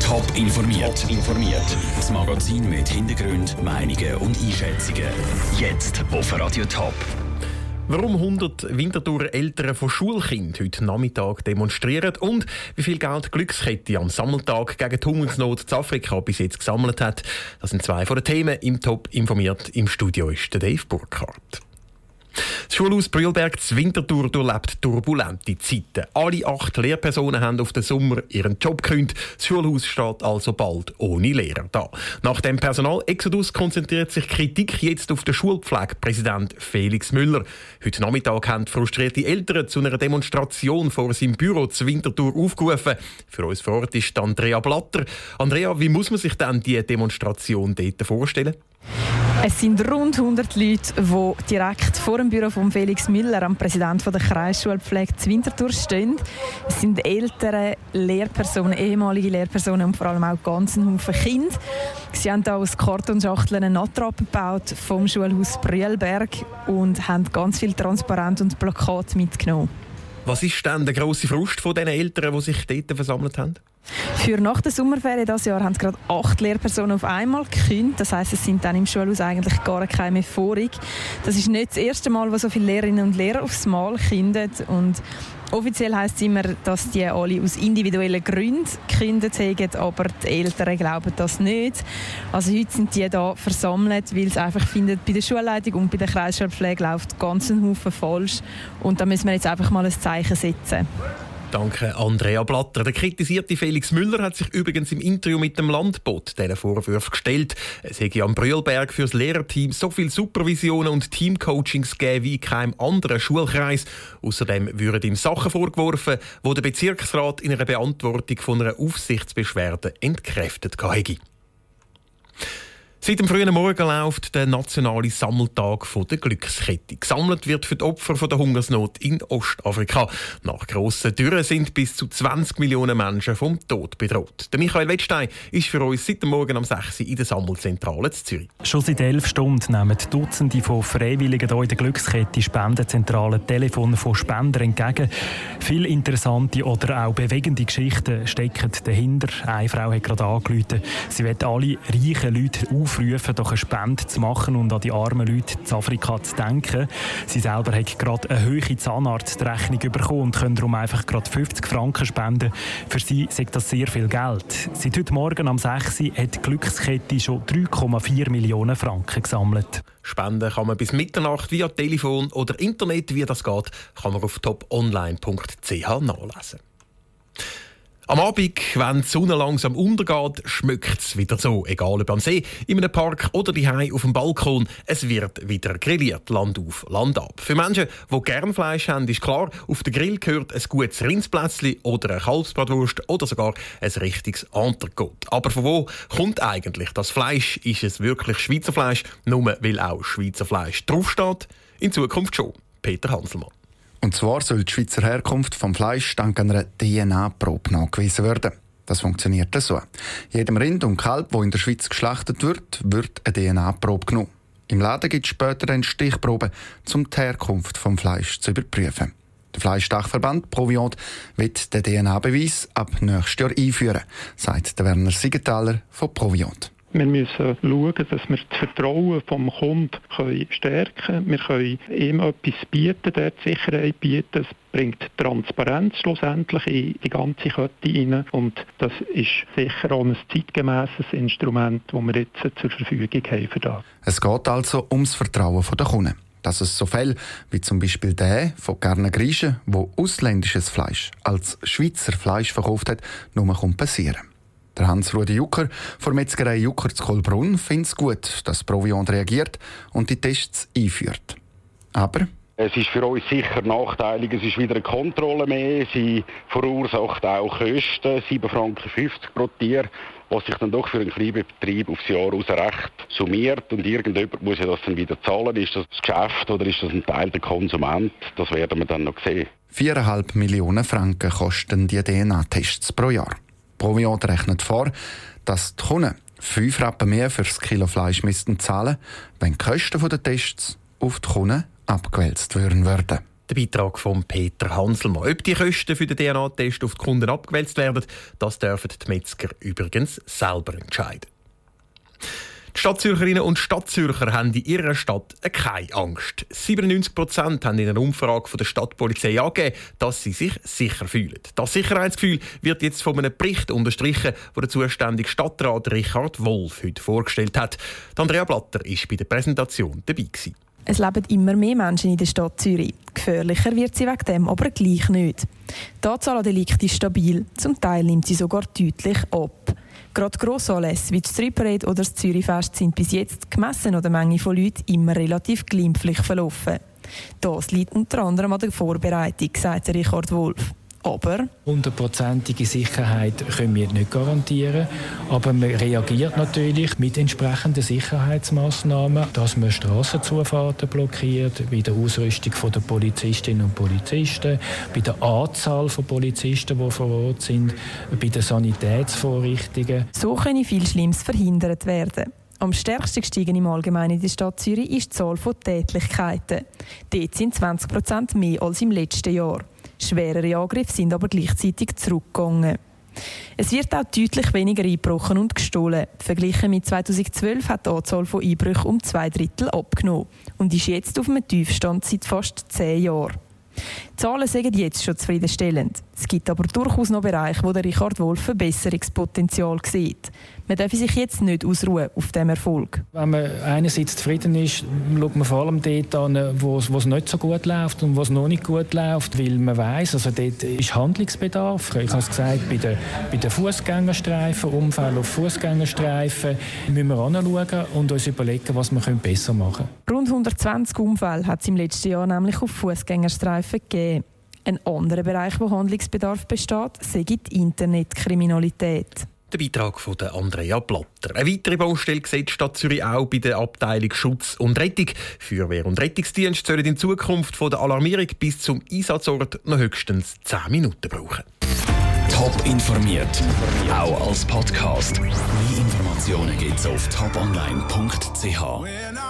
Top informiert. informiert. Das Magazin mit Hintergrund, Meinungen und Einschätzungen. Jetzt auf Radio Top. Warum 100 Winterthur Eltern von Schulkind heute Nachmittag demonstrieren und wie viel Geld Glückskette am Sammeltag gegen die Hungersnot in Afrika bis jetzt gesammelt hat, das sind zwei von den Themen im Top informiert. Im Studio ist der Dave Burkhardt. Das Schulhaus Brühlberg zu Winterthur durchlebt turbulente Zeiten. Alle acht Lehrpersonen haben auf den Sommer ihren Job gekündigt. Das Schulhaus steht also bald ohne Lehrer da. Nach dem Personalexodus konzentriert sich Kritik jetzt auf den Schulpflegepräsident Felix Müller. Heute Nachmittag haben frustrierte Eltern zu einer Demonstration vor seinem Büro zu Winterthur aufgerufen. Für uns vor Ort ist Andrea Blatter. Andrea, wie muss man sich denn die Demonstration dort vorstellen? Es sind rund 100 Leute, die direkt vor dem Büro von Felix Müller, am Präsident der Kreisschulpflege zu Winterthur stehen. Es sind ältere Lehrpersonen, ehemalige Lehrpersonen und vor allem auch ganzen Haufen Kinder. Sie haben hier aus Kartonschachteln eine Nattrappe gebaut vom Schulhaus Brühlberg und haben ganz viel Transparent und Plakat mitgenommen. Was ist denn der grosse Frust von den Eltern, die sich dort versammelt haben? Für nach der Sommerferien dieses Jahr haben es gerade acht Lehrpersonen auf einmal gekündigt. Das heißt, es sind dann im Schulhaus eigentlich gar keine mehr vorig. Das ist nicht das erste Mal, wo so viele Lehrerinnen und Lehrer aufs Mal kündigen. Und offiziell heißt es immer, dass die alle aus individuellen Gründen gekündigt haben, aber die Eltern glauben das nicht. Also heute sind die da versammelt, weil sie einfach finden, bei der Schulleitung und bei der Kreisschulpflege läuft ganz ein Haufen falsch. Und da müssen wir jetzt einfach mal ein Zeichen setzen. Danke, Andrea Blatter. Der kritisierte Felix Müller hat sich übrigens im Interview mit dem Landbot diesen Vorwurf gestellt. Es hätte am Brühlberg für das Lehrerteam so viel Supervisionen und Teamcoachings gegeben wie in keinem anderen Schulkreis. Außerdem würden ihm Sachen vorgeworfen, wo der Bezirksrat in einer Beantwortung von einer Aufsichtsbeschwerde entkräftet hätte. Seit dem frühen Morgen läuft der nationale Sammeltag der Glückskette. Gesammelt wird für die Opfer der Hungersnot in Ostafrika. Nach grossen Dürren sind bis zu 20 Millionen Menschen vom Tod bedroht. Der Michael Wettstein ist für uns seit dem Morgen um 6 Uhr in der Sammelzentrale in Zürich. Schon seit elf Stunden nehmen Dutzende von Freiwilligen hier in der Glückskette Spendenzentrale Telefone von Spendern entgegen. Viele interessante oder auch bewegende Geschichten stecken dahinter. Eine Frau hat gerade angerufen, sie will alle reichen Leute auf aufrufen, doch eine Spende zu machen und an die armen Leute in Afrika zu denken. Sie selber hat gerade eine hohe Zahnarztrechnung bekommen und können darum einfach gerade 50 Franken spenden. Für sie sagt das sehr viel Geld. Seit heute Morgen am 6. hat die Glückskette schon 3,4 Millionen Franken gesammelt. Spenden kann man bis Mitternacht via Telefon oder Internet. Wie das geht, kann man auf toponline.ch nachlesen. Am Abend, wenn die Sonne langsam untergeht, schmeckt es wieder so. Egal ob am See, in einem Park oder daheim auf dem Balkon. Es wird wieder grilliert, Land auf, Land ab. Für Menschen, die gerne Fleisch haben, ist klar, auf den Grill gehört ein gutes Rindsplätzchen oder eine Kalbsbratwurst oder sogar ein richtiges Entrecote. Aber von wo kommt eigentlich das Fleisch? Ist es wirklich Schweizer Fleisch? Nur weil auch Schweizer Fleisch draufsteht? In Zukunft schon. Peter Hanselmann. Und zwar soll die Schweizer Herkunft vom Fleisch dank einer DNA-Probe nachgewiesen werden. Das funktioniert so. Jedem Rind und Kalb, wo in der Schweiz geschlachtet wird, wird eine DNA-Probe genommen. Im Laden gibt es später eine Stichprobe, um die Herkunft vom Fleisch zu überprüfen. Der Fleischdachverband Proviant wird den DNA-Beweis ab nächstes Jahr einführen, sagt Werner Siegenthaler von Proviant. Wir müssen schauen, dass wir das Vertrauen vom Kunden stärken können. Wir können ihm etwas bieten, der Sicherheit bieten. Es bringt Transparenz schlussendlich in die ganze Kette hinein. Und das ist sicher auch ein zeitgemäßes Instrument, das wir jetzt zur Verfügung haben für das. Es geht also ums Vertrauen der Kunden. Dass es so Fälle wie zum Beispiel der von Gerner Griechen, wo ausländisches Fleisch als Schweizer Fleisch verkauft hat, nur passieren der Hans-Rudi Jucker von Metzgerei Jucker zu Kolbrunn findet es gut, dass Proviant reagiert und die Tests einführt. Aber es ist für uns sicher nachteilig. Es ist wieder eine Kontrolle mehr. Sie verursacht auch Kosten, 7,50 Franken pro Tier, was sich dann doch für einen kleinen Betrieb aufs Jahr aus recht summiert. Und irgendjemand muss ja das dann wieder zahlen. Ist das das Geschäft oder ist das ein Teil der Konsument? Das werden wir dann noch sehen. 4,5 Millionen Franken kosten die DNA-Tests pro Jahr. Proviant rechnet vor, dass die Kunden 5 Rappen mehr für das Kilo Fleisch müssten zahlen, wenn die Kosten der Tests auf die Kunden abgewälzt würden. Der Beitrag von Peter Hanselmann. Ob die Kosten für den DNA-Test auf die Kunden abgewälzt werden, das dürfen die Metzger übrigens selber entscheiden. Stadtzürcherinnen und Stadtzürcher haben in ihrer Stadt keine Angst. 97 Prozent haben in einer Umfrage von der Stadtpolizei angegeben, dass sie sich sicher fühlen. Das Sicherheitsgefühl wird jetzt von einem Bericht unterstrichen, wo der zuständige Stadtrat Richard Wolf heute vorgestellt hat. Andrea Blatter war bei der Präsentation dabei. Gewesen. Es leben immer mehr Menschen in der Stadt Zürich. Gefährlicher wird sie wegen dem aber gleich nicht. Die Anzahl an Delikten ist stabil, zum Teil nimmt sie sogar deutlich ab. Gerade Grossanlässe wie die Street Parade oder das Zürichfest sind bis jetzt gemessen an der Menge von Leuten immer relativ glimpflich verlaufen. Das liegt unter anderem an der Vorbereitung, sagt Richard Wolf. Aber hundertprozentige Sicherheit können wir nicht garantieren, aber man reagiert natürlich mit entsprechenden Sicherheitsmaßnahmen, dass man Straßenzufahrten blockiert, bei der Ausrüstung der Polizistinnen und Polizisten, bei der Anzahl von Polizisten, die vor Ort sind, bei den Sanitätsvorrichtungen. So können viel Schlimmes verhindert werden. Am stärksten gestiegen im Allgemeinen in der Stadt Zürich ist die Zahl von Tätlichkeiten. Dort sind 20 Prozent mehr als im letzten Jahr. Schwerere Angriffe sind aber gleichzeitig zurückgegangen. Es wird auch deutlich weniger eingebrochen und gestohlen. Verglichen mit 2012 hat die Anzahl von Einbrüchen um zwei Drittel abgenommen und ist jetzt auf einem Tiefstand seit fast zehn Jahren. Die Zahlen sind jetzt schon zufriedenstellend. Es gibt aber durchaus noch Bereiche, wo der Richard Wolf Verbesserungspotenzial sieht. Man darf sich jetzt nicht ausruhen auf dem Erfolg. Wenn man einerseits zufrieden ist, schaut man vor allem dort an, wo es nicht so gut läuft und wo es noch nicht gut läuft, weil man weiß, also dort ist Handlungsbedarf. Ich habe es gesagt, bei den, bei den Fußgängerstreifen, Unfällen auf Fußgängerstreifen, müssen wir anschauen und uns überlegen, was wir besser machen können. Rund 120 Unfälle hat es im letzten Jahr nämlich auf Fußgängerstreifen gegeben. Ein anderer Bereich, wo Handlungsbedarf besteht, sei die Internetkriminalität. Der Beitrag von Andrea Blatter. Eine weitere Baustelle sieht die Stadt Zürich auch bei der Abteilung Schutz und Rettung. Feuerwehr und Rettungsdienst sollen in Zukunft von der Alarmierung bis zum Einsatzort noch höchstens 10 Minuten brauchen. Top informiert, auch als Podcast. Mehr Informationen gibt es auf toponline.ch.